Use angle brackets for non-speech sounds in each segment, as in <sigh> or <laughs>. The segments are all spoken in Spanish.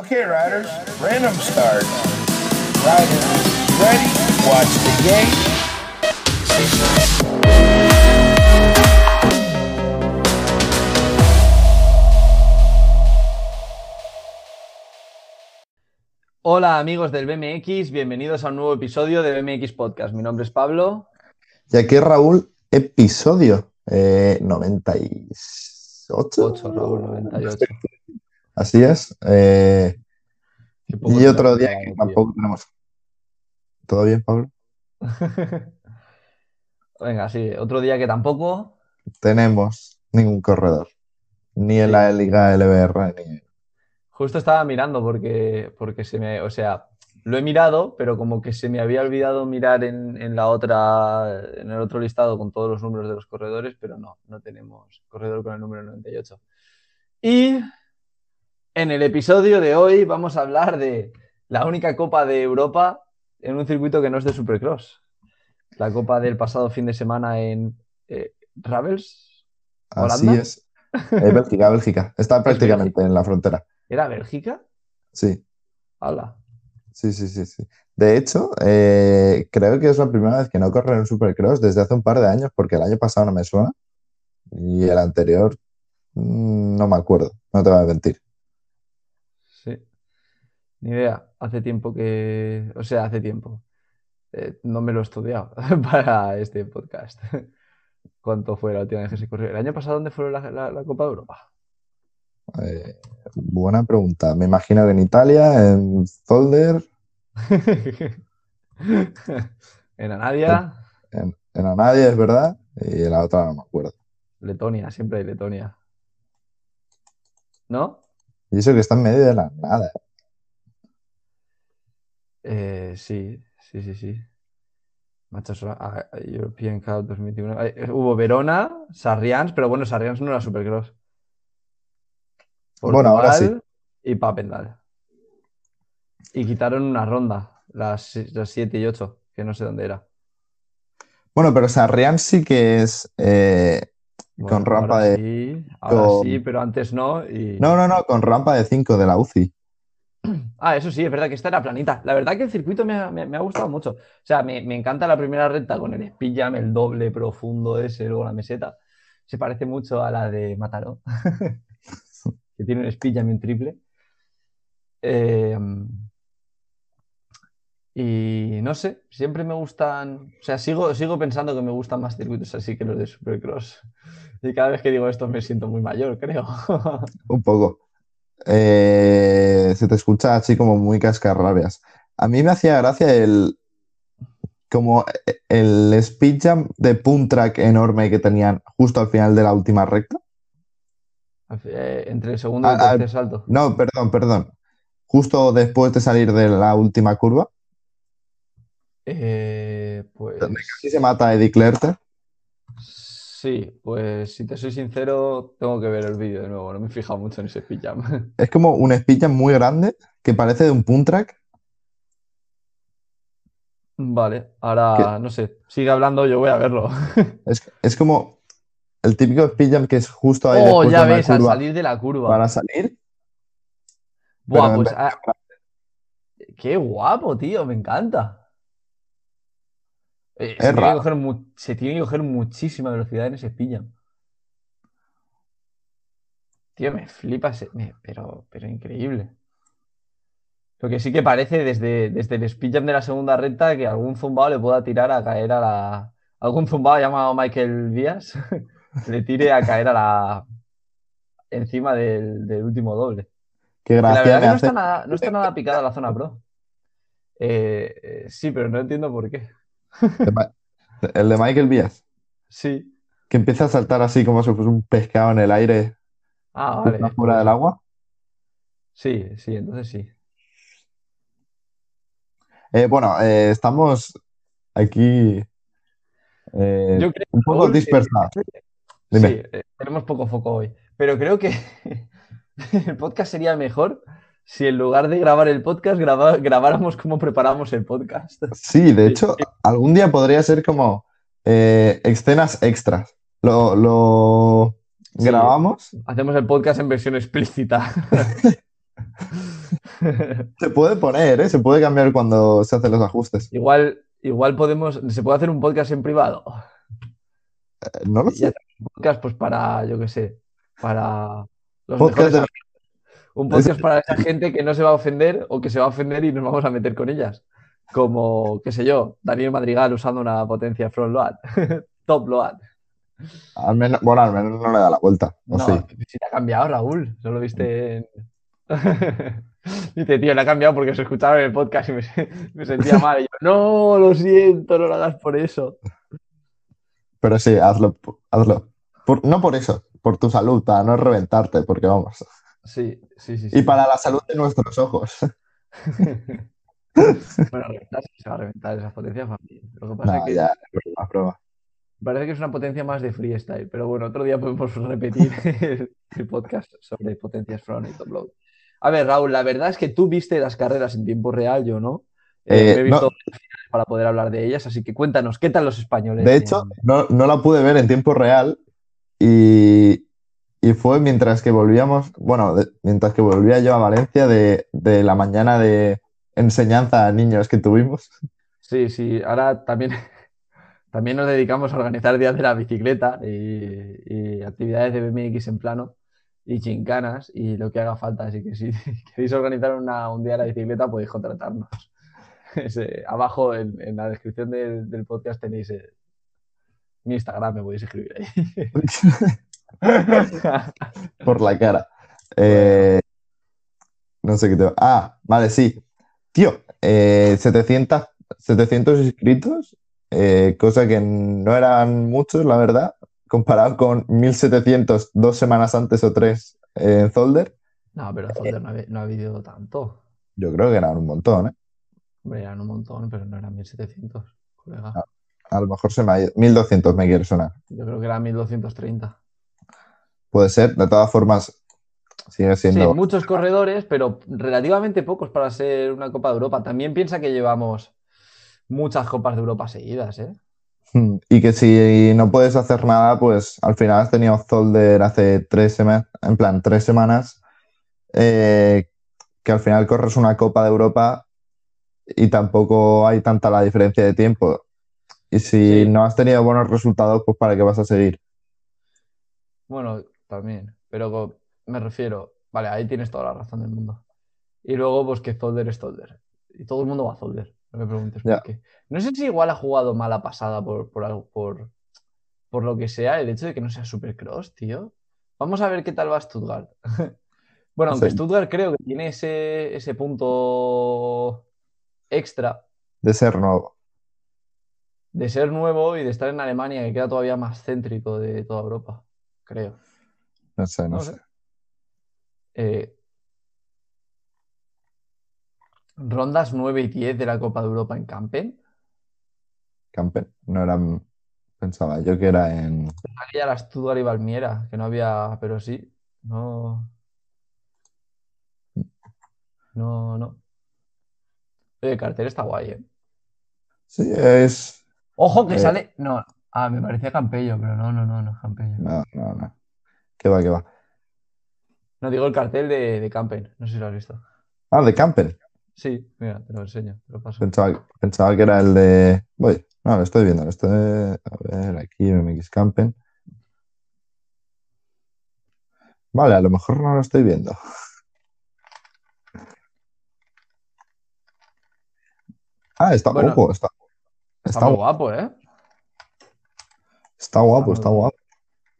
Okay, riders, random start. Riders, ready? Watch the game. Hola amigos del BMX, bienvenidos a un nuevo episodio de BMX Podcast. Mi nombre es Pablo. Y aquí Raúl, episodio eh, 98. 8, Raúl, 98. Así es. eh, y otro día que tampoco tenemos. ¿Todo bien, Pablo? <laughs> Venga, sí, otro día que tampoco. Tenemos ningún corredor. Ni en la Liga LBR, ni. Justo estaba mirando porque, porque se me, o sea, lo he mirado, pero como que se me había olvidado mirar en, en la otra, en el otro listado con todos los números de los corredores, pero no, no tenemos corredor con el número 98. Y en el episodio de hoy vamos a hablar de la única Copa de Europa en un circuito que no es de Supercross. La Copa del pasado fin de semana en eh, Ravels. Así ¿Holanda? es. Eh, Bélgica, Bélgica. Está prácticamente en la frontera. ¿Era Bélgica? Sí, Hala. sí, sí, sí, sí. De hecho, eh, creo que es la primera vez que no corre en un Supercross desde hace un par de años, porque el año pasado no me suena. Y el anterior, mm, no me acuerdo, no te voy a mentir. Ni idea. Hace tiempo que. O sea, hace tiempo. Eh, no me lo he estudiado <laughs> para este podcast. <laughs> ¿Cuánto fue la última vez que se corrió? ¿El año pasado dónde fue la, la- la Copa de Europa? Eh, buena pregunta. Me imagino que en Italia, en Zolder, <laughs> En Anadia, en, en Anadia, es verdad, y en la otra no me acuerdo. Letonia, siempre hay Letonia. ¿No? Y eso que está en medio de la nada. Eh, sí, sí, sí, sí. Machos, ah, ah, European Cup 2021. Eh, eh, hubo Verona, Sarrians, pero bueno, Sarrians no era Supercross. Bueno, ahora sí. Portugal Y Papendal. Y quitaron una ronda, las, las 7 y 8, que no sé dónde era. Bueno, pero Sarrián sí que es. eh, Con rampa ahora de- Sí, ahora con- sí, pero antes no. Y... No, no, no, con rampa de 5 de la UCI. <clears throat> Ah, eso sí, es verdad que esta era planita. La verdad que el circuito me ha, me- ha gustado mucho. O sea, me, me encanta la primera recta con el spillam, el doble profundo ese, luego la meseta. Se parece mucho a la de Mataró, <laughs> que tiene un spillam y un triple. Eh, y no sé, siempre me gustan. O sea, sigo, sigo pensando que me gustan más circuitos así que los de Supercross. Y cada vez que digo esto me siento muy mayor, creo. <laughs> Un poco. Eh, se te escucha así como muy cascarrabias. A mí me hacía gracia el. Como el speed jump de punt track enorme que tenían justo al final de la última recta. Eh, entre el segundo y el Ah, ah, tercer salto. No, perdón, perdón. Justo después de salir de la última curva, Eh, pues donde casi se mata a Eddie Clerter. Sí, pues si te soy sincero, tengo que ver el vídeo de nuevo. No me he fijado mucho en ese speed jump. <laughs> Es como un speed jump muy grande que parece de un punt track. Vale, ahora no sé, sigue hablando, yo voy a verlo. <laughs> Es, es como el típico speed jump que es justo ahí Oh, ya de ves, al salir de la curva. para salir. Buah, pues ah, qué guapo, tío, me encanta. Eh, se tiene que coger mu- se tiene que coger muchísima velocidad en ese jump. Tío, me flipa ese, me- pero, pero increíble. Lo que sí que parece desde, desde el speed jump de la segunda recta que algún zumbado le pueda tirar a caer a la. Algún zumbado llamado Michael Díaz <laughs> le tire a caer a la. encima del, del último doble. Qué Que la gracia verdad que no está nada, no está nada picada la zona pro. Eh, eh, sí, pero no entiendo por qué. El de Michael Víaz, Sí. que empieza a saltar así como si fuese un pescado en el aire Ah, vale. fuera del agua. Sí, sí, entonces sí. Eh, bueno, eh, estamos aquí eh, Yo creo, un poco dispersados. Sí, tenemos poco foco hoy. Pero creo que <laughs> el podcast sería mejor si en lugar de grabar el podcast, graba- grabáramos cómo preparamos el podcast. <laughs> Sí, de hecho, algún día podría ser como eh, escenas extras. Lo, lo Sí. grabamos Hacemos el podcast en versión explícita. <laughs> Se puede poner, ¿eh? Se puede cambiar cuando se hacen los ajustes. igual, igual podemos, se puede hacer un podcast en privado. Eh, No lo sé. un podcast, pues para, yo qué sé, para los Podcast mejores de-. Un podcast para esa gente que no se va a ofender o que se va a ofender y nos vamos a meter con ellas. Como, qué sé yo, Daniel Madrigal usando una potencia front load, <laughs> top load. Al menos, bueno, al menos no le da la vuelta. ¿o No, sí? si te ha cambiado, Raúl. Solo viste en. <laughs> Dice, tío, le ha cambiado porque se escuchaba en el podcast y me, me sentía mal. Y yo, no, lo siento, no lo hagas por eso. Pero sí, hazlo, hazlo. Por- no por eso, por tu salud, para no reventarte, porque vamos. Sí, sí, sí. sí. Y para la salud de nuestros ojos. <laughs> <laughs> Bueno, reventar, se va a reventar esas potencias. Lo que pasa es que ya, broma, broma. parece que es una potencia más de freestyle, pero bueno, otro día podemos <laughs> repetir el, el podcast sobre potencias front y top load. A ver, Raúl, la verdad es que tú viste las carreras en tiempo real, yo no. Eh, Eh, me he visto no. para poder hablar de ellas, así que cuéntanos, ¿qué tal los españoles? De hecho, no, no la pude ver en tiempo real y, y fue mientras que volvíamos, bueno, de- mientras que volvía yo a Valencia de, de la mañana de enseñanza a niños que tuvimos. Sí, sí, ahora también, <laughs> también nos dedicamos a organizar días de la bicicleta y, y actividades de BMX en plano y chincanas y lo que haga falta. Así que si <laughs> queréis organizar una- un día de la bicicleta podéis contratarnos. <laughs> Ese- abajo en, en la descripción del, del podcast tenéis eh, mi Instagram, me podéis escribir ahí. <laughs> por la cara. Eh, no sé qué te... Ah, vale, sí. Tío, eh, 700, 700 inscritos, eh, cosa que no eran muchos, la verdad, comparado con 1700 dos semanas antes o tres en Zolder. No, pero joder, no ha, no ha habido tanto. Yo creo que eran un montón, ¿eh? Hombre, eran un montón, pero no eran 1700, colega. Ah. A lo mejor se me ha ido. 1200 me quiere sonar. Yo creo que eran 1230. Puede ser, de todas formas, sigue Sí, siendo. muchos corredores, pero relativamente pocos para ser una Copa de Europa. También piensa que llevamos muchas Copas de Europa seguidas, ¿eh? Y que si no puedes hacer nada, pues al final has tenido Zolder hace tres semanas, en plan, tres semanas, eh, que al final corres una Copa de Europa y tampoco hay tanta la diferencia de tiempo. Y si Sí. no has tenido buenos resultados, pues ¿para qué vas a seguir? Bueno, también, pero me refiero, vale, ahí tienes toda la razón del mundo. Y luego, pues que Zolder es Zolder. Y todo el mundo va a Zolder, no me preguntes por qué. No sé si igual ha jugado mala pasada por, por algo, por, por lo que sea, el hecho de que no sea Supercross, tío. Vamos a ver qué tal va Stuttgart. <laughs> Bueno, aunque Sí. Stuttgart creo que tiene ese, ese punto extra De ser nuevo. de ser nuevo y de estar en Alemania, que queda todavía más céntrico de toda Europa, creo. No sé, no, No sé. sé. Eh, rondas 9 y 10 de la Copa de Europa en Campen. Campen. No eran. Pensaba yo que era en. Aquella era Stuttgart y Valmiera, que no había, pero sí, no. No, no. Oye, el cartel está guay, ¿eh? Sí, es. Ojo que Eh. sale. No, ah, me parecía Campello, pero no, no, no, no es Campello. No, no, no. ¿Qué va, qué va? No digo el cartel de, de Campen, no sé si lo has visto. Ah, de Campen. Sí, mira, te lo enseño, te lo paso. Pensaba, pensaba que era el de. Voy, no, lo estoy viendo. Lo estoy... A ver, aquí MX Campen. Vale, a lo mejor no lo estoy viendo. Ah, está Bueno, ojo, está, Está guapo, ¿eh? está guapo, está guapo.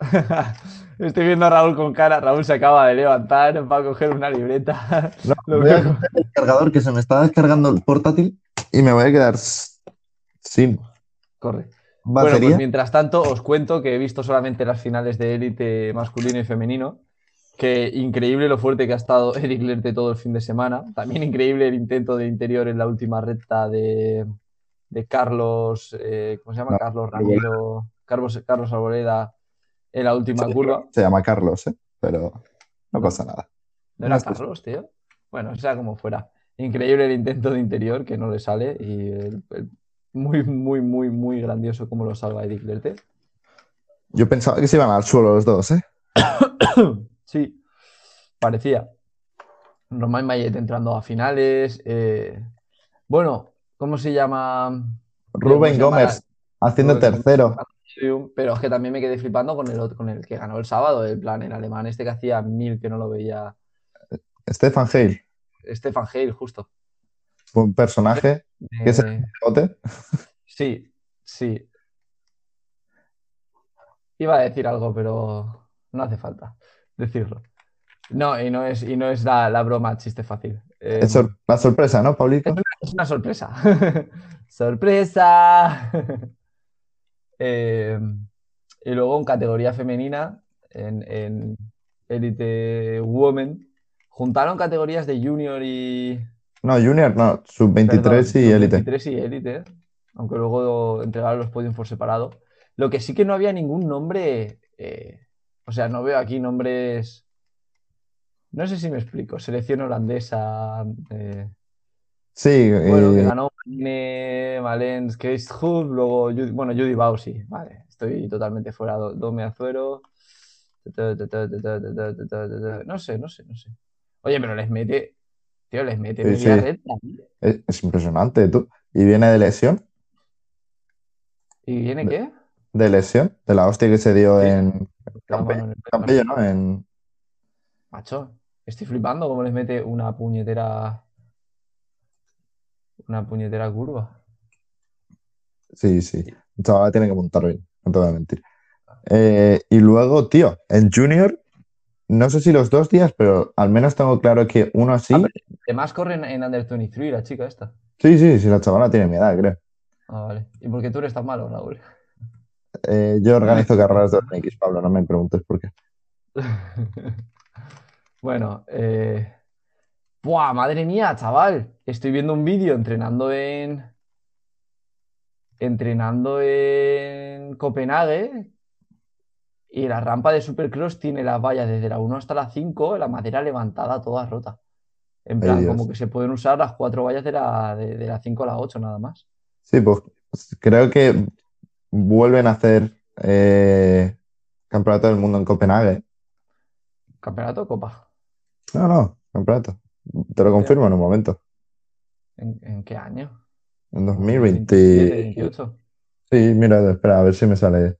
<laughs> Estoy viendo a Raúl con cara. Raúl se acaba de levantar para coger una libreta. No, <laughs> Lo voy a coger el cargador que se me está descargando el portátil y me voy a quedar sin Corre. Bueno, batería. pues mientras tanto, os cuento que he visto solamente las finales de élite masculino y femenino. Que increíble lo fuerte que ha estado <laughs> Eric Lerte todo el fin de semana. También increíble el intento de interior en la última recta de, de Carlos. eh, ¿Cómo se llama? Carlos. Ramiro. Carlos, Carlos Arboleda en la última curva. Se llama Carlos, ¿eh? Pero no pasa nada. ¿No era. Carlos, tío? Bueno, sea como fuera. Increíble el intento de interior que no le sale y el- el- muy, muy, muy, muy grandioso como lo salva Eric Lerte. Yo pensaba que se iban al suelo los dos, ¿eh? <coughs> Sí, parecía. Romain Mayet entrando a finales. eh, Bueno, ¿cómo se llama? Rubén? Gómez haciendo tercero. Pero es que también me quedé flipando con el, otro- con el que ganó el sábado, el plan, el alemán este que hacía mil que no lo veía. Stefan Hale, Stefan Hale, justo. buen personaje. ¿Qué es el Eh, bigote? Sí, sí. Iba a decir algo, pero no hace falta decirlo. No, y no es, y no es la, la broma chiste fácil. Eh, Es sor- la sorpresa, ¿no, Pablito? es una sorpresa. <laughs> ¡Sorpresa! <laughs> Eh, y luego en categoría femenina, en, en Elite Women, juntaron categorías de junior y, No, Junior, no, sub-23 Perdón, y élite. 23 y élite, aunque luego entregaron los podiums por separado. Lo que sí que no había ningún nombre, eh, o sea, no veo aquí nombres, no sé si me explico, selección holandesa, eh, Sí, bueno, que eh, ganó Marine, Malens, Kees Hood, luego, Judy- bueno, Judy Bausi, vale, estoy totalmente fuera, Do- Dome Azuero, no sé, no sé, no sé. Oye, pero les mete, tío, les mete Sí, media sí. recta. es, es impresionante, tú. Y viene de lesión, ¿Y viene qué? de lesión, de la hostia que se dio Sí. en. Campello, ¿no? En, Macho, estoy flipando cómo les mete una puñetera. Una puñetera curva. sí, sí. Chaval tiene que montar bien, no te voy a mentir. Eh, y luego, tío, en Junior, no sé si los dos días, pero al menos tengo claro que uno sí. Ah, pero- Además corre en, en Under 23, la chica esta. Sí, sí, sí, la chavala tiene mi edad, creo. Ah, vale. ¿Y por qué tú eres tan malo, Raúl? Eh, yo organizo carreras de BMX, Pablo, no me preguntes por qué. <laughs> Bueno, eh... ¡Buah, madre mía, chaval! Estoy viendo un vídeo entrenando en. Entrenando en Copenhague. Y la rampa de Supercross tiene las vallas desde la 1 hasta la 5, la madera levantada toda rota. En plan, como que se pueden usar las cuatro vallas de la, de, de la 5 a la 8 nada más. Sí, pues creo que vuelven a hacer eh, Campeonato del Mundo en Copenhague. ¿Campeonato o Copa? No, no, campeonato. Te lo confirmo en un momento. ¿En, en qué año? En 27, 2020. 28. Sí, mira, espera, a ver si me sale.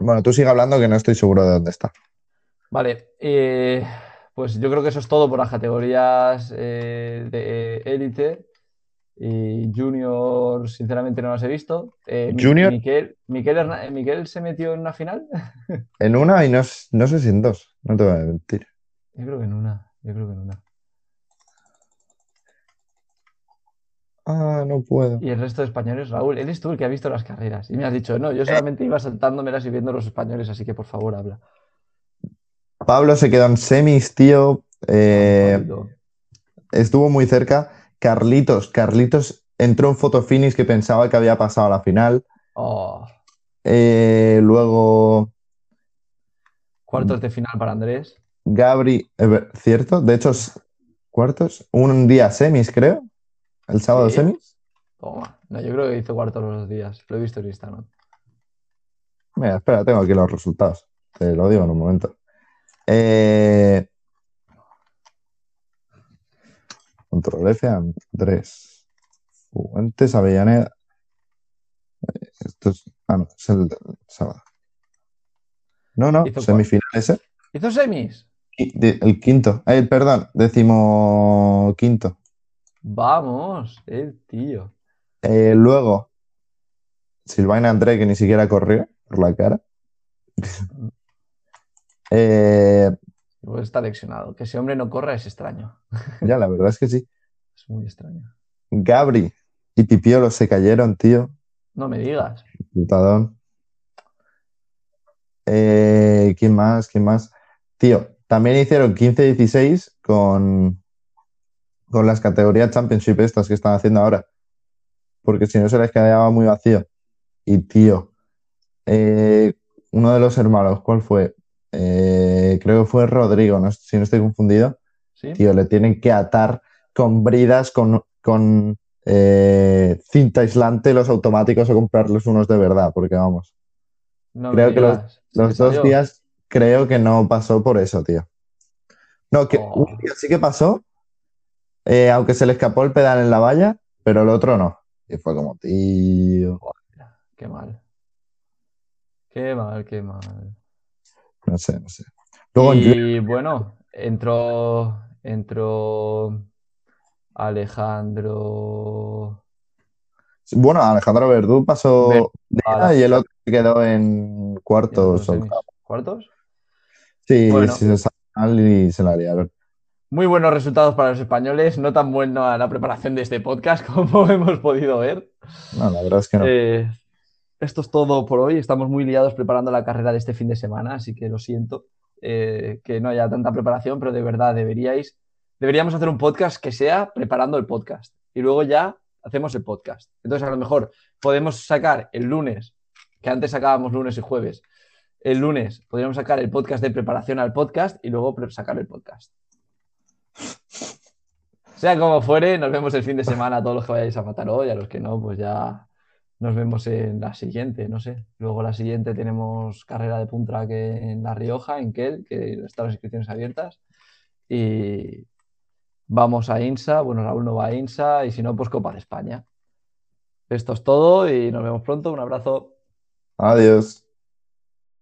Bueno, tú sigue hablando que no estoy seguro de dónde está. Vale, eh, pues yo creo que eso es todo por las categorías eh, de élite y junior, sinceramente no las he visto. Eh, Junior. Miquel, Miquel, se metió en una final. <laughs> En una y no, sé si en dos, no te voy a mentir. Yo creo que en una, yo creo que en una. Ah, no puedo. Y el resto de españoles, Raúl, eres tú el que ha visto las carreras. Y me has dicho, no, yo solamente iba saltándomelas y viendo los españoles, así que por favor habla. Pablo se quedó en semis, tío. Eh, estuvo muy cerca. Carlitos, Carlitos entró en fotofinish que pensaba que había pasado a la final. Oh, Eh, luego cuartos de final para Andrés. Gabri, eh, ¿cierto? De hecho, cuartos. Un día semis, creo. El sábado Sí. semis. Toma. No, yo creo que hizo cuartos los días. Lo he visto en Instagram. Mira, espera, tengo aquí los resultados. Te lo digo en un momento. Eh, Control F, Andrés. Fuentes, Avellaneda. Eh, Esto es. Ah, no, es el sábado. No, no, semifinal ese. ¿Hizo semis? De- El quinto. Eh, perdón, décimo quinto. Vamos, el tío. Eh, luego, Silvaina André, que ni siquiera corrió por la cara. Eh, Está lesionado. Que ese hombre no corra es extraño. ya, la verdad es que sí. <laughs> Es muy extraño. Gabri y Pipiolo se cayeron, tío. No me digas. Putadón. Eh, ¿quién más? ¿Quién más? Tío, también hicieron 15-16 con, con las categorías Championship estas que están haciendo ahora. Porque si no se les quedaba muy vacío. Y tío, eh, uno de los hermanos, ¿cuál fue? Eh, creo que fue Rodrigo, no, si no estoy confundido. ¿Sí? Tío, le tienen que atar con bridas, con, con eh, cinta aislante los automáticos o comprarlos unos de verdad, porque vamos. No creo que los- digas. ¿Se Los dos salió? días, creo que no pasó por eso, tío. No, que Oh. un tío sí que pasó, eh, aunque se le escapó el pedal en la valla, pero el otro no. Y fue como, tío, Qué mal. Qué mal, qué mal. no sé, no sé. Y bueno, entró, entró Alejandro. bueno, Alejandro Verdú pasó Verdú, de a ida la- y el otro se quedó en cuartos. ¿Cuartos? Sí, Bueno. sí, se y se la liaron. Muy buenos resultados para los españoles, no tan buena la preparación de este podcast <laughs> como hemos podido ver. No, la verdad es que no. Eh, esto es todo por hoy. Estamos muy liados preparando la carrera de este fin de semana, así que lo siento eh, que no haya tanta preparación, pero de verdad deberíais, deberíamos hacer un podcast que sea preparando el podcast y luego ya hacemos el podcast. Entonces a lo mejor podemos sacar el lunes, que antes sacábamos lunes y jueves, el lunes podríamos sacar el podcast de preparación al podcast y luego sacar el podcast. Sea como fuere, nos vemos el fin de semana a todos los que vayáis a Mataró y a los que no, pues ya nos vemos en la siguiente, no sé. Luego la siguiente tenemos carrera de Puntrack en La Rioja, en Kel, que están las inscripciones abiertas. Y vamos a INSA, bueno, Raúl no va a INSA y si no, pues Copa de España. Esto es todo y nos vemos pronto. Un abrazo. Adiós.